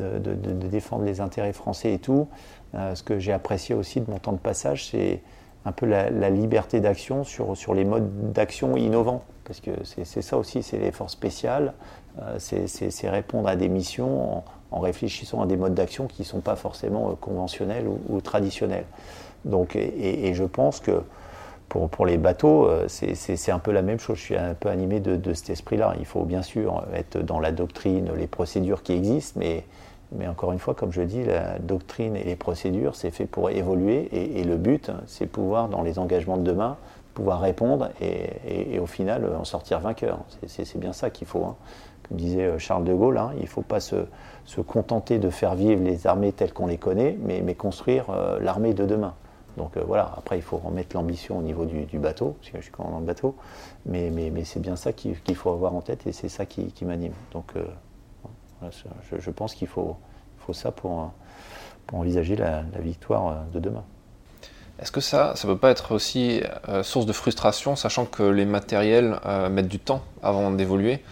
de, défendre les intérêts français et tout. Euh, ce que j'ai apprécié aussi de mon temps de passage, c'est un peu la, liberté d'action sur, sur les modes d'action innovants. Parce que c'est ça aussi, c'est les forces spéciales, euh, c'est répondre à des missions en, réfléchissant à des modes d'action qui ne sont pas forcément euh, conventionnels ou, traditionnels. Donc, et, je pense que pour, les bateaux, c'est un peu la même chose. Je suis un peu animé de, cet esprit-là. Il faut bien sûr être dans la doctrine, les procédures qui existent, mais mais encore une fois, comme je dis, la doctrine et les procédures, c'est fait pour évoluer. Et, le but, c'est pouvoir, dans les engagements de demain, pouvoir répondre et, au final en sortir vainqueur. C'est bien ça qu'il faut. Hein. Comme disait euh, Charles de Gaulle, hein, il ne faut pas se, contenter de faire vivre les armées telles qu'on les connaît, mais, construire euh, l'armée de demain. Donc euh, voilà, après il faut remettre l'ambition au niveau du, bateau, parce que je suis quand même dans le bateau, mais, c'est bien ça qu'il faut avoir en tête et c'est ça qui, m'anime. Donc je, pense qu'il faut, ça pour, envisager la, victoire euh, de demain. Est-ce que ça, ça peut pas être aussi euh, source de frustration, sachant que les matériels euh, mettent du temps avant d'évoluer?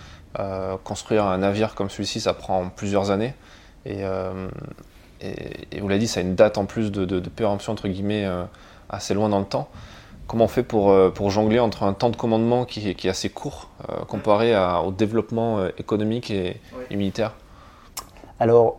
Construire un navire comme celui-ci, ça prend plusieurs années. Vous l'avez dit, ça a une date en plus de, de, péremption, entre guillemets, assez loin dans le temps. Comment on fait pour, pour jongler entre un temps de commandement qui, qui est assez court comparé au développement économique et militaire? Alors,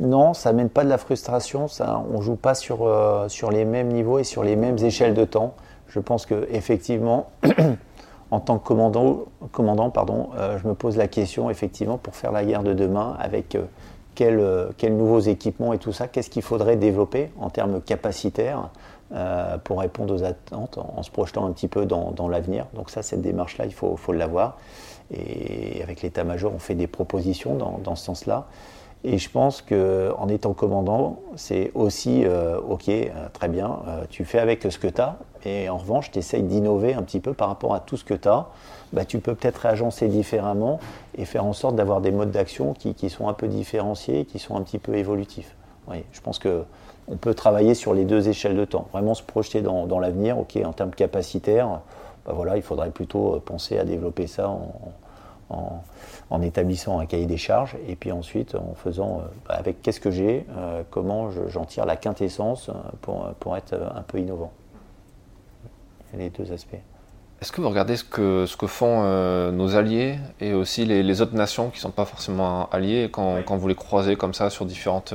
non, ça mène pas de la frustration. Ça, on joue pas sur, euh, sur les mêmes niveaux et sur les mêmes échelles de temps. Je pense que effectivement, en tant que commandant, commandant pardon, euh, je me pose la question effectivement pour faire la guerre de demain avec euh, quels nouveaux équipements et tout ça, qu'est-ce qu'il faudrait développer en termes capacitaires pour répondre aux attentes en, se projetant un petit peu dans, l'avenir. Donc ça, cette démarche-là, il faut, l'avoir. Et avec l'état-major, on fait des propositions dans, ce sens-là. Et je pense qu'en étant commandant, c'est aussi, euh, ok, euh, très bien, euh, tu fais avec ce que tu as, et en revanche, tu essayes d'innover un petit peu par rapport à tout ce que tu as. Bah, tu peux peut-être réagencer différemment et faire en sorte d'avoir des modes d'action qui, qui, sont un peu différenciés, qui sont un petit peu évolutifs. Oui, je pense qu'on peut travailler sur les deux échelles de temps, vraiment se projeter dans, dans l'avenir, ok, en termes capacitaires, bah voilà, il faudrait plutôt penser à développer ça en en, établissant un cahier des charges et puis ensuite en faisant euh, bah, avec qu'est-ce que j'ai, euh, comment j'en tire la quintessence euh, pour, pour être un peu innovant. Les deux aspects. Est-ce que vous regardez ce que, ce que font nos alliés et aussi les, autres nations qui ne sont pas forcément alliées quand, quand, vous les croisez comme ça sur différentes,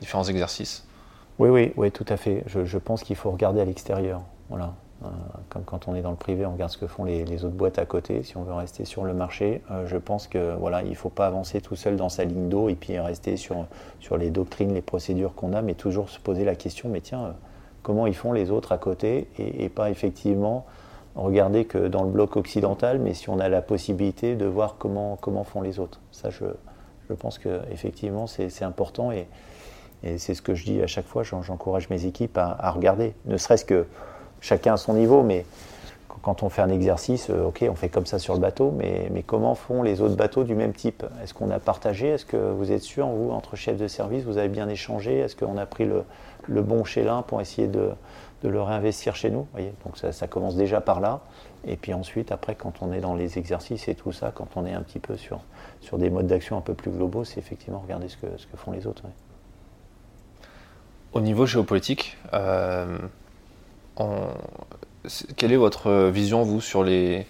différents exercices? Oui, oui, oui, tout à fait. Je, je pense qu'il faut regarder à l'extérieur. Voilà. Euh, comme quand on est dans le privé, on regarde ce que font les, autres boîtes à côté. Si on veut rester sur le marché, euh, je pense que voilà, il ne faut pas avancer tout seul dans sa ligne d'eau et puis rester sur, sur les doctrines, les procédures qu'on a, mais toujours se poser la question, mais tiens, euh, comment ils font les autres à côté et, pas effectivement regarder que dans le bloc occidental, mais si on a la possibilité de voir comment, comment font les autres. Ça, je, je pense qu'effectivement, c'est important et, c'est ce que je dis à chaque fois, j'encourage mes équipes à, regarder, ne serait-ce que chacun à son niveau, mais quand on fait un exercice, euh, ok, on fait comme ça sur le bateau, mais comment font les autres bateaux du même type? Est-ce qu'on a partagé? Est-ce que vous êtes sûr, vous, entre chefs de service, vous avez bien échangé? Est-ce qu'on a pris le, le bon chez l'un pour essayer de, de, le réinvestir chez nous voyez Donc ça, commence déjà par là. Et puis ensuite, après, quand on est dans les exercices et tout ça, quand on est un petit peu sur, sur des modes d'action un peu plus globaux, c'est effectivement regarder ce que, ce que font les autres. Au niveau géopolitique, euh, quelle est votre vision, vous, sur, les,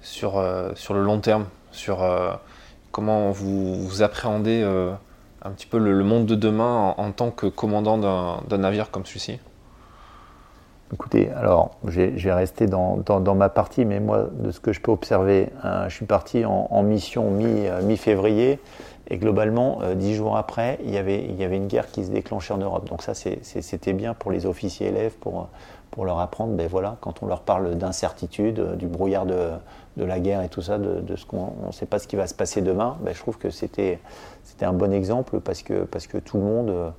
sur, euh, sur le long terme Sur euh, comment vous, appréhendez euh, un petit peu le, monde de demain en, tant que commandant d'un navire comme celui-ci Écoutez, alors je vais rester dans, ma partie, mais moi, de ce que je peux observer, hein, je suis parti en, mission mi-février, et globalement, dix jours après, il y avait une guerre qui se déclenchait en Europe. Donc ça, c'était bien pour les officiers élèves, pour, pour leur apprendre, ben voilà, quand on leur parle d'incertitude, du brouillard de, de la guerre et tout ça, de, ce qu'on ne sait pas ce qui va se passer demain, ben, je trouve que c'était un bon exemple parce que, parce que tout le monde euh,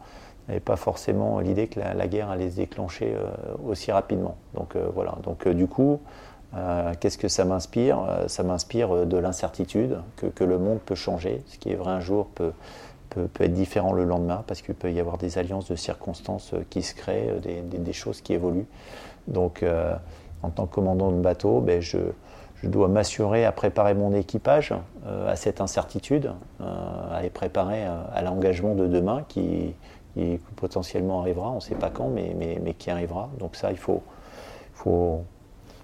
n'avait pas forcément l'idée que la, guerre allait se déclencher euh, aussi rapidement. Donc euh, voilà, donc du coup, qu'est-ce que ça m'inspire? Ça m'inspire de l'incertitude, que, que, le monde peut changer, ce qui est vrai un jour peut, peut, être différent le lendemain, parce qu'il peut y avoir des alliances de circonstances qui se créent, des, des, choses qui évoluent. Donc en tant que commandant de bateau, ben, je, dois m'assurer à préparer mon équipage euh, à cette incertitude, euh, à les préparer euh, à, l'engagement de demain qui, potentiellement arrivera, on ne sait pas quand, mais, qui arrivera. Donc ça, il faut, faut,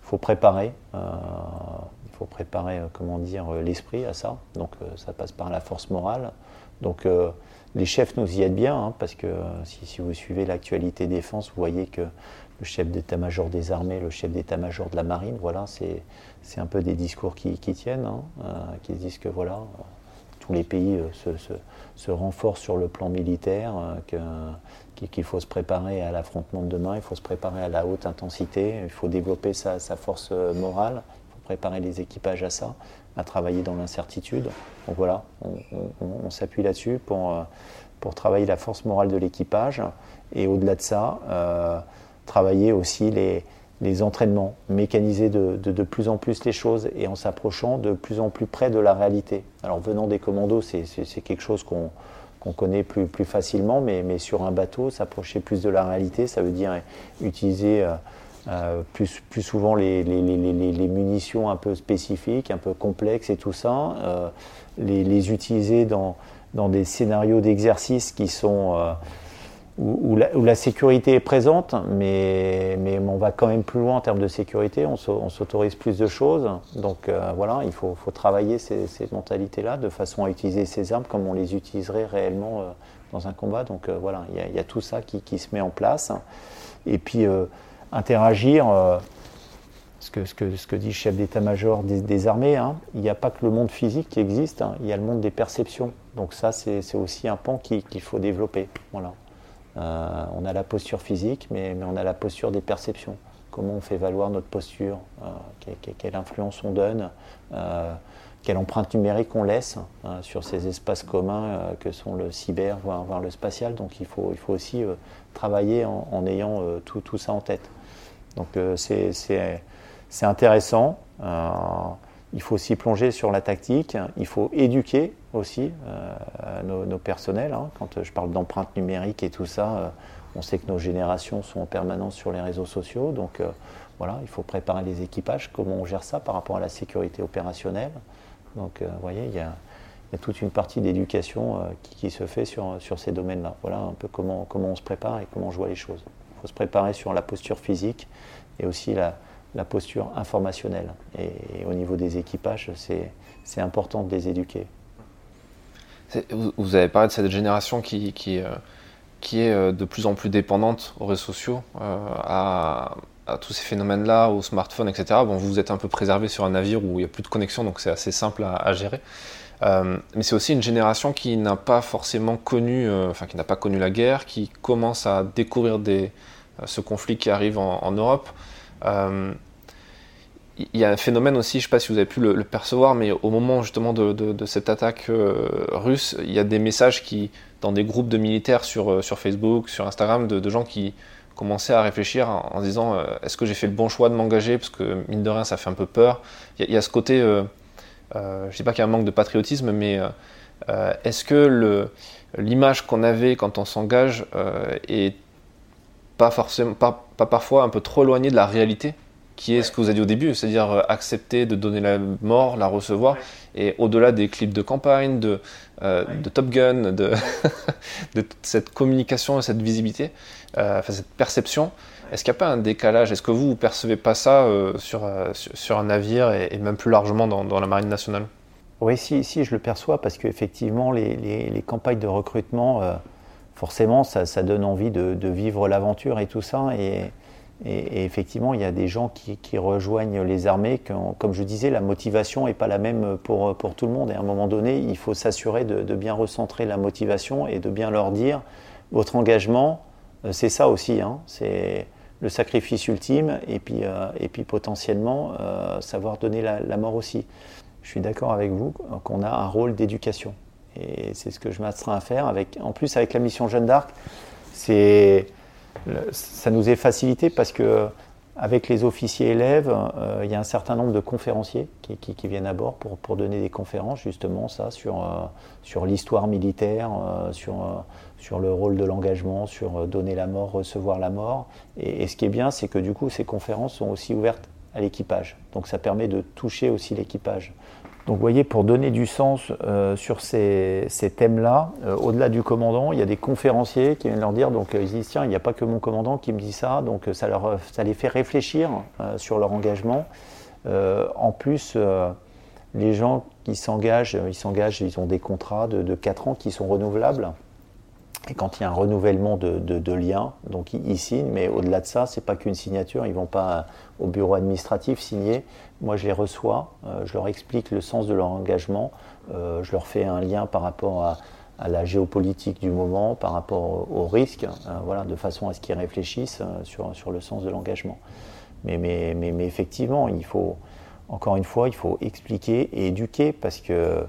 faut préparer. il faut préparer, comment dire, l'esprit à ça. Donc ça passe par la force morale. Donc les chefs nous y aident bien, hein, parce que si, si, vous suivez l'actualité défense, vous voyez que le chef d'état-major des armées, le chef d'état-major de la marine, voilà, c'est un peu des discours qui, tiennent, hein, euh, qui disent que voilà, tous les pays euh, se, renforcent sur le plan militaire, euh, qu'il faut se préparer à l'affrontement de demain, il faut se préparer à la haute intensité, il faut développer sa, force morale, préparer les équipages à ça, à travailler dans l'incertitude. Donc voilà, on, s'appuie là-dessus pour, pour travailler la force morale de l'équipage. Et au-delà de ça, travailler aussi les, les entraînements, mécaniser de, de, plus en plus les choses et en s'approchant de plus en plus près de la réalité. Alors venant des commandos, c'est quelque chose qu'on connaît plus, plus facilement, mais, mais, sur un bateau, s'approcher plus de la réalité, ça veut dire utiliser euh, euh, plus, plus, souvent les, les, les, munitions un peu spécifiques, un peu complexes et tout ça, euh, les, utiliser dans, dans des scénarios d'exercice qui sont où, la, sécurité est présente, mais, mais, on va quand même plus loin en termes de sécurité, on s'autorise plus de choses. Donc euh, voilà, il faut, faut travailler ces, ces mentalités-là de façon à utiliser ces armes comme on les utiliserait réellement euh, dans un combat. Donc euh, voilà, il y, a tout ça qui, qui, se met en place. Et puis interagir, ce que, ce, que, ce, que, dit le chef d'état-major des, armées, hein, il n'y a pas que le monde physique qui existe, hein, il y a le monde des perceptions. Donc ça, c'est aussi un pan qu'il faut développer. Voilà. Euh, on a la posture physique, mais, on a la posture des perceptions. Comment on fait valoir notre posture, euh, quelle, influence on donne, euh, quelle empreinte numérique on laisse sur ces espaces communs que sont le cyber, voire, le spatial. Donc il faut, il faut aussi travailler en, ayant tout, tout, ça en tête. Donc c'est intéressant. Il faut aussi plonger sur la tactique, il faut éduquer aussi euh, nos, personnels. Hein. Quand je parle d'empreinte numérique et tout ça, euh, on sait que nos générations sont en permanence sur les réseaux sociaux, donc euh, voilà, il faut préparer les équipages, comment on gère ça par rapport à la sécurité opérationnelle. Donc vous voyez, il y, a, toute une partie d'éducation qui, se fait sur, sur ces domaines-là. Voilà un peu comment, comment on se prépare et comment je vois les choses. Se préparer sur la posture physique et aussi la, posture informationnelle. Et, au niveau des équipages, c'est important de les éduquer. Vous avez parlé de cette génération qui, qui, euh, qui est euh, de plus en plus dépendante aux réseaux sociaux, euh, à, tous ces phénomènes-là, aux smartphones, etc. Bon, vous êtes un peu préservé sur un navire où il n'y a plus de connexion, donc c'est assez simple à, gérer. mais c'est aussi une génération qui n'a pas forcément connu, enfin qui n'a pas connu la guerre, qui commence à découvrir des, ce conflit qui arrive en, Europe il y a un phénomène aussi, je ne sais pas si vous avez pu le, percevoir, mais au moment justement de, cette attaque euh, russe, il y a des messages qui, dans des groupes de militaires sur, euh, Facebook, sur Instagram, de, gens qui commençaient à réfléchir en, disant euh, est-ce que j'ai fait le bon choix de m'engager? Parce que mine de rien, ça fait un peu peur. Il y a, ce côté, je ne dis pas qu'il y a un manque de patriotisme, mais est-ce que l'image qu'on avait quand on s'engage est pas forcément, pas, pas parfois un peu trop éloignée de la réalité qui est ce que vous avez dit au début, c'est-à-dire euh, accepter de donner la mort, la recevoir, et au-delà des clips de campagne, de, euh, de Top Gun, de, de toute cette communication, cette visibilité, euh, enfin, cette perception, est-ce qu'il n'y a pas un décalage? Est-ce que vous ne percevez pas ça sur, sur, un navire et, même plus largement dans, dans la marine nationale? Oui, si, si, je le perçois parce qu'effectivement, les, les, campagnes de recrutement, forcément, ça, donne envie de, vivre l'aventure et tout ça. Et, effectivement, il y a des gens qui, rejoignent les armées. comme je disais, la motivation n'est pas la même pour, tout le monde. Et à un moment donné, il faut s'assurer de, bien recentrer la motivation et de bien leur dire votre engagement, c'est ça aussi. Hein, c'est le sacrifice ultime et puis, euh, potentiellement euh, savoir donner la, mort aussi. Je suis d'accord avec vous qu'on a un rôle d'éducation. Et c'est ce que je m'astreins à faire. En plus, avec la mission Jeanne d'Arc, ça nous est facilité parce que avec les officiers élèves, euh, il y a un certain nombre de conférenciers qui, viennent à bord pour, donner des conférences justement ça sur, sur l'histoire militaire, sur sur le rôle de l'engagement, sur euh, donner la mort, recevoir la mort. Et, ce qui est bien, c'est que du coup, ces conférences sont aussi ouvertes à l'équipage. Donc ça permet de toucher aussi l'équipage. Donc vous voyez, pour donner du sens euh, sur ces, ces thèmes-là, euh, au-delà du commandant, il y a des conférenciers qui viennent leur dire, donc ils disent, tiens, il n'y a pas que mon commandant qui me dit ça, donc ça, leur, ça les fait réfléchir sur leur engagement. en plus, les gens qui s'engagent, ils s'engagent, ils ont des contrats de, de 4 ans qui sont renouvelables. Et quand il y a un renouvellement de, de, liens, donc ils, signent, mais au-delà de ça, c'est pas qu'une signature, ils vont pas au bureau administratif signer. Moi, je les reçois, euh, je leur explique le sens de leur engagement, euh, je leur fais un lien par rapport à, la géopolitique du moment, par rapport aux risques, euh, voilà, de façon à ce qu'ils réfléchissent sur, sur, le sens de l'engagement. Mais, mais, mais, mais, effectivement, il faut, encore une fois, il faut expliquer et éduquer parce que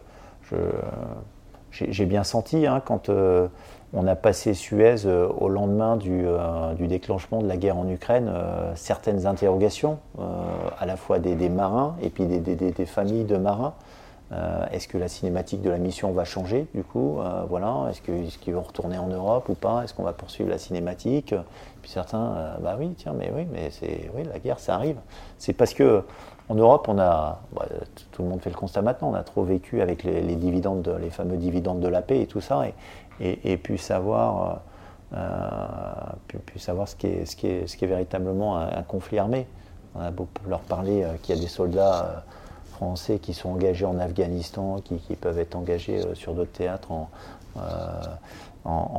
j'ai bien senti hein, quand on a passé Suez euh, au lendemain euh, du, déclenchement de la guerre en Ukraine, euh, certaines interrogations, à la fois des, marins et puis des, familles de marins. Est-ce que la cinématique de la mission va changer du coup voilà. Est-ce qu'ils vont retourner en Europe ou pas Est-ce qu'on va poursuivre la cinématique Puis certains, bah oui, tiens, mais oui, mais c'est oui, la guerre, ça arrive. C'est parce que en Europe, on a, bah, tout le monde fait le constat maintenant, on a trop vécu avec les, dividendes, les fameux dividendes de la paix et tout ça, et, puis savoir, euh, puis, savoir ce qui, est, ce, qui est, ce qui est véritablement un, conflit armé. On a beau leur parler euh, qu'il y a des soldats euh, français qui sont engagés en Afghanistan, qui, peuvent être engagés sur d'autres théâtres en,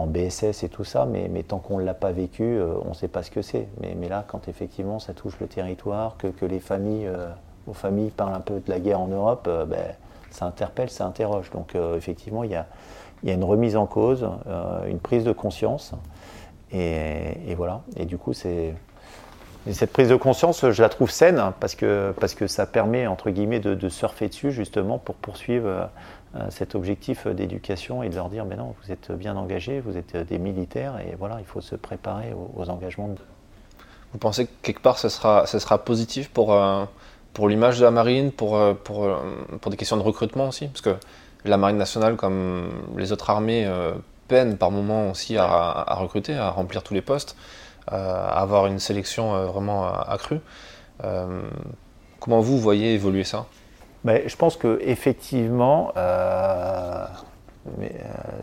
BSS et tout ça, mais, mais tant qu'on ne l'a pas vécu, on ne sait pas ce que c'est. Mais, mais, là, quand effectivement ça touche le territoire, que, que les familles, aux familles parlent un peu de la guerre en Europe, ben, ça interpelle, ça interroge. Donc effectivement, il y a, il y a une remise en cause, euh, une prise de conscience. Et, voilà. Et du coup, c'est. cette prise de conscience, je la trouve saine parce que, parce que ça permet, entre guillemets, de, surfer dessus justement pour poursuivre euh, cet objectif d'éducation et de leur dire Mais non, vous êtes bien engagés, vous êtes des militaires et voilà, il faut se préparer aux, engagements. Vous pensez que quelque part, ce sera, ce sera positif pour, euh, pour l'image de la marine, pour, pour, pour des questions de recrutement aussi? Parce que la marine nationale, comme les autres armées, euh, peinent par moments aussi à, recruter, à remplir tous les postes, euh, à avoir une sélection euh, vraiment accrue. comment vous voyez évoluer ça? Ben, Je pense que effectivement,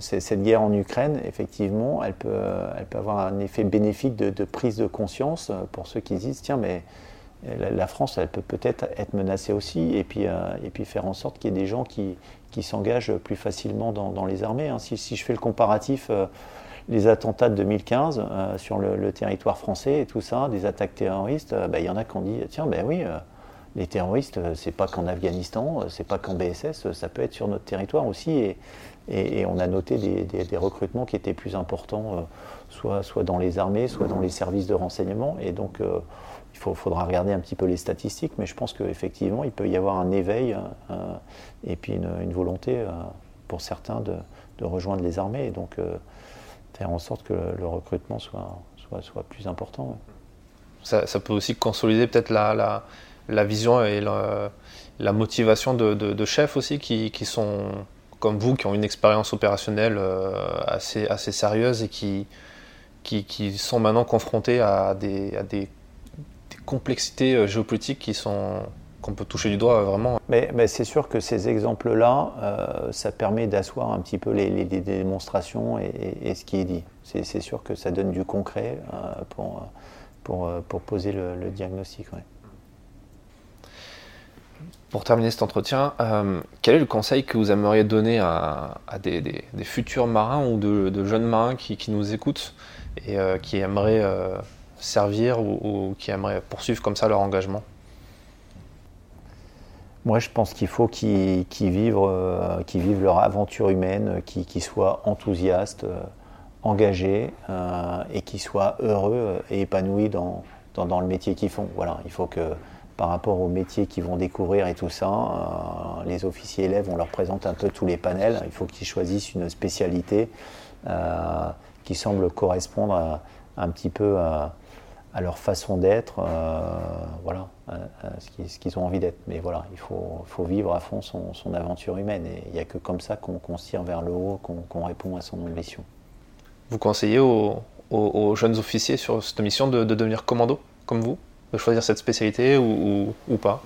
cette guerre en Ukraine, effectivement, elle peut, elle peut avoir un effet bénéfique de, de, prise de conscience pour ceux qui disent tiens, mais la France, elle peut peut-être être menacée aussi, et puis, et puis faire en sorte qu'il y ait des gens qui, s'engagent plus facilement dans, les armées. Hein. Si, je fais le comparatif, euh, les attentats de 2015 euh, sur le, territoire français et tout ça, des attaques terroristes, euh, ben, il y en a qui ont dit tiens, ben oui, les terroristes, c'est pas qu'en Afghanistan, c'est pas qu'en BSS, ça peut être sur notre territoire aussi. Et, et, on a noté des, recrutements qui étaient plus importants, soit, soit dans les armées, soit dans les services de renseignement. Et donc, il faudra regarder un petit peu les statistiques, mais je pense qu'effectivement, il peut y avoir un éveil euh, et puis une, volonté euh, pour certains de, rejoindre les armées et donc euh, faire en sorte que le, recrutement soit, soit, soit, plus important. Ça, peut aussi consolider peut-être la, la, vision et la, motivation de, chefs aussi qui, qui, sont comme vous, qui ont une expérience opérationnelle assez, assez sérieuse et qui, qui, qui, sont maintenant confrontés à des, à des complexités euh, géopolitiques qui sont qu'on peut toucher du doigt euh, vraiment. Mais, mais c'est sûr que ces exemples-là, euh, ça permet d'asseoir un petit peu les, démonstrations et, ce qui est dit. C'est sûr que ça donne du concret pour, pour, pour, poser le, diagnostic. pour terminer cet entretien, euh, quel est le conseil que vous aimeriez donner à, des, futurs marins ou de, jeunes marins qui, nous écoutent et euh, qui aimeraient euh, servir ou, qui aimeraient poursuivre comme ça leur engagement Moi, je pense qu'il faut qu'ils vivent, vivent, leur aventure humaine, qu'ils soient enthousiastes, engagés et qu'ils soient heureux et épanouis dans, dans, le métier qu'ils font. Voilà, il faut que par rapport aux métiers qu'ils vont découvrir et tout ça. Euh, les officiers élèves, on leur présente un peu tous les panels. Il faut qu'ils choisissent une spécialité euh, qui semble correspondre un petit peu à, leur façon d'être, euh, voilà, ce qu'ils ont envie d'être. Mais voilà, il faut, vivre à fond son, aventure humaine. Et il n'y a que comme ça qu'on se tire vers le haut, qu'on répond à son ambition. Vous conseillez aux, jeunes officiers sur cette mission de devenir commando, comme vous de choisir cette spécialité ou, ou, pas?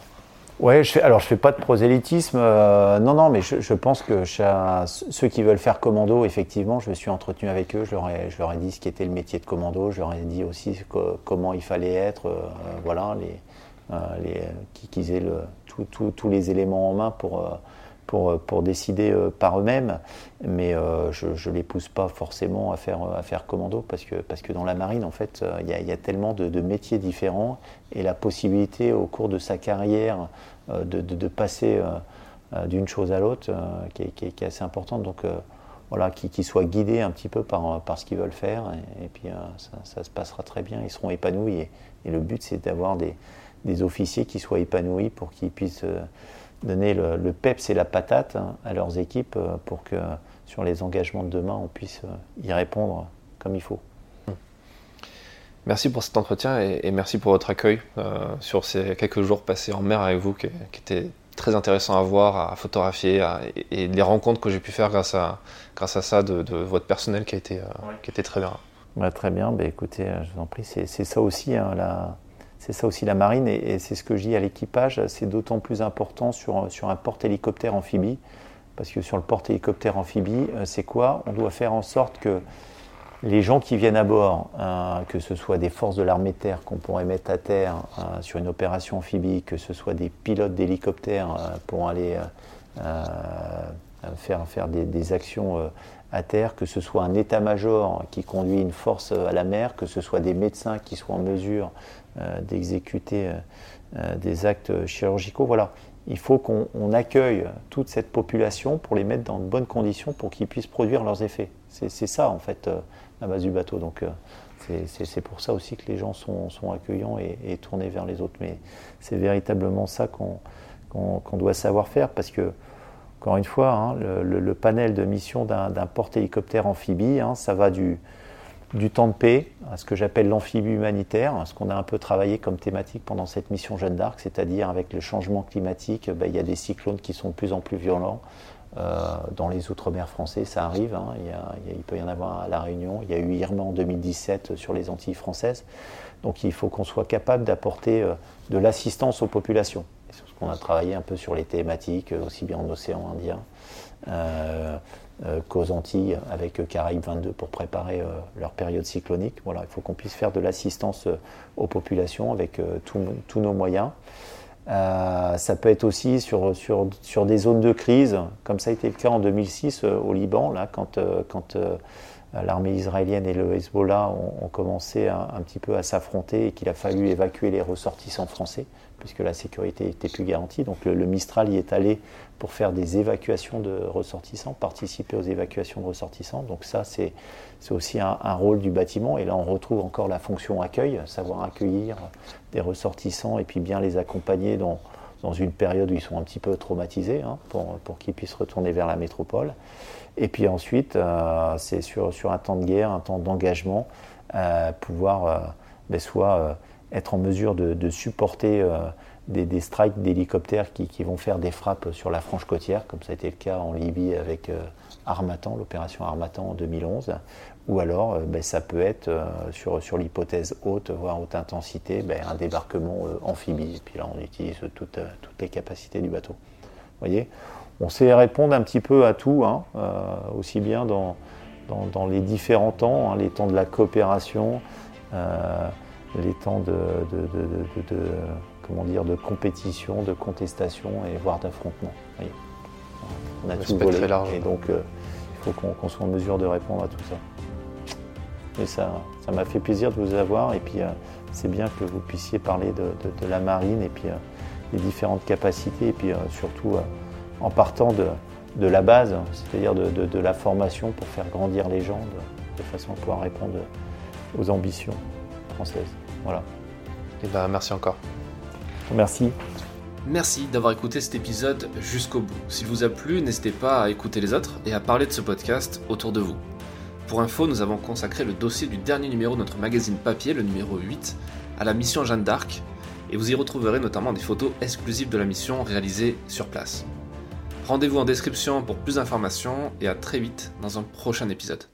Ouais, je alors je fais pas de prosélytisme, euh, non, non, mais je, pense que ceux qui veulent faire commando, effectivement, je me suis entretenu avec eux, je leur ai, je leur ai dit ce qu'était le métier de commando, je leur ai dit aussi comment il fallait être, euh, voilà, les, euh, les, qu'ils aient le, tous les éléments en main pour pour, pour décider euh, par eux-mêmes, mais euh, je ne les pousse pas forcément à faire, à faire commando parce que, parce que dans la marine, en fait, euh, il y, a tellement de, métiers différents et la possibilité au cours de sa carrière de, de, passer d'une chose à l'autre qui, qui, qui, est assez importante. Donc, voilà, qu'ils soient guidés un petit peu par, par ce qu'ils veulent faire et, puis ça, se passera très bien, ils seront épanouis et, et le but c'est d'avoir des, des, officiers qui soient épanouis pour qu'ils puissent donner le, le, peps et la patate hein, à leurs équipes euh, pour que sur les engagements de demain, on puisse euh, y répondre comme il faut. Merci pour cet entretien et, merci pour votre accueil euh, sur ces quelques jours passés en mer avec vous qui, qui étaient très intéressants à voir, à photographier et, les rencontres que j'ai pu faire grâce à, grâce à ça de, votre personnel qui a été, qui était très bien. Bah, très bien, bah, écoutez, je vous en prie, c'est ça aussi hein, la, c'est ça aussi la marine, et, c'est ce que je dis à l'équipage, c'est d'autant plus important sur, sur un porte-hélicoptère amphibie, parce que sur le porte-hélicoptère amphibie, euh, c'est quoi? On doit faire en sorte que les gens qui viennent à bord, euh, que ce soit des forces de l'armée de terre qu'on pourrait mettre à terre euh, sur une opération amphibie, que ce soit des pilotes d'hélicoptères pour aller faire, faire des, actions à terre, que ce soit un état-major qui conduit une force à la mer, que ce soit des médecins qui soient en mesure euh, d'exécuter euh, euh, des actes chirurgicaux. Voilà, il faut qu'on accueille toute cette population pour les mettre dans de bonnes conditions pour qu'ils puissent produire leurs effets. C'est ça en fait la base du bateau. Donc c'est pour ça aussi que les gens sont, sont accueillants et, tournés vers les autres. Mais c'est véritablement ça qu'on doit savoir faire parce que, encore une fois, hein, le, panel de mission d'un porte-hélicoptère amphibie, hein, ça va du, du temps de paix, à ce que j'appelle l'amphibie humanitaire, ce qu'on a un peu travaillé comme thématique pendant cette mission Jeanne d'Arc, c'est-à-dire avec le changement climatique, ben, il y a des cyclones qui sont de plus en plus violents. Euh, dans les outre-mer français, ça arrive, hein. il, peut y en avoir à La Réunion, il y a eu Irma en 2017 sur les Antilles françaises. Donc il faut qu'on soit capable d'apporter euh, de l'assistance aux populations. C'est ce qu'on a travaillé un peu sur les thématiques, aussi bien en océan Indien. Euh, euh, qu'aux Antilles avec Caraïbes 22 pour préparer euh, leur période cyclonique. Voilà, il faut qu'on puisse faire de l'assistance euh, aux populations avec tous nos moyens. ça peut être aussi sur, sur, sur, des zones de crise, comme ça a été le cas en 2006 au Liban, là, quand, quand l'armée israélienne et le Hezbollah ont, commencé un petit peu à s'affronter et qu'il a fallu évacuer les ressortissants français puisque la sécurité était plus garantie. Donc le, Mistral y est allé pour faire des évacuations de ressortissants, participer aux évacuations de ressortissants. Donc ça, c'est aussi un, rôle du bâtiment. Et là, on retrouve encore la fonction accueil, savoir accueillir des ressortissants et puis bien les accompagner dans, dans une période où ils sont un petit peu traumatisés, hein, pour, pour qu'ils puissent retourner vers la métropole. Et puis ensuite, euh, c'est sur, sur un temps de guerre, un temps d'engagement, euh, pouvoir euh, ben, soit être en mesure de, supporter euh, des, strikes d'hélicoptères qui, vont faire des frappes sur la frange côtière, comme ça a été le cas en Libye avec euh, Armatan, l'opération Armatan en 2011, ou alors euh, ben, ça peut être sur, sur l'hypothèse haute, voire haute intensité, ben, un débarquement amphibie, puis là on utilise toutes, toutes les capacités du bateau. Vous voyez? On sait répondre un petit peu à tout, hein, aussi bien dans, dans, les différents temps, hein, les temps de la coopération, les temps de, comment dire, de compétition, de contestation et voire d'affrontement. On a tout volé, large. et donc il faut qu'on soit en mesure de répondre à tout ça. Et ça, ça m'a fait plaisir de vous avoir et puis c'est bien que vous puissiez parler de, la marine et puis des différentes capacités et puis surtout en partant de la base, c'est-à-dire de, la formation pour faire grandir les gens de, façon à pouvoir répondre aux ambitions Voilà. Et eh ben, merci encore. Merci. Merci d'avoir écouté cet épisode jusqu'au bout. S'il vous a plu, n'hésitez pas à écouter les autres et à parler de ce podcast autour de vous. Pour info, nous avons consacré le dossier du dernier numéro de notre magazine papier, le numéro 8, à la mission Jeanne d'Arc, et vous y retrouverez notamment des photos exclusives de la mission réalisées sur place. Rendez-vous en description pour plus d'informations et à très vite dans un prochain épisode.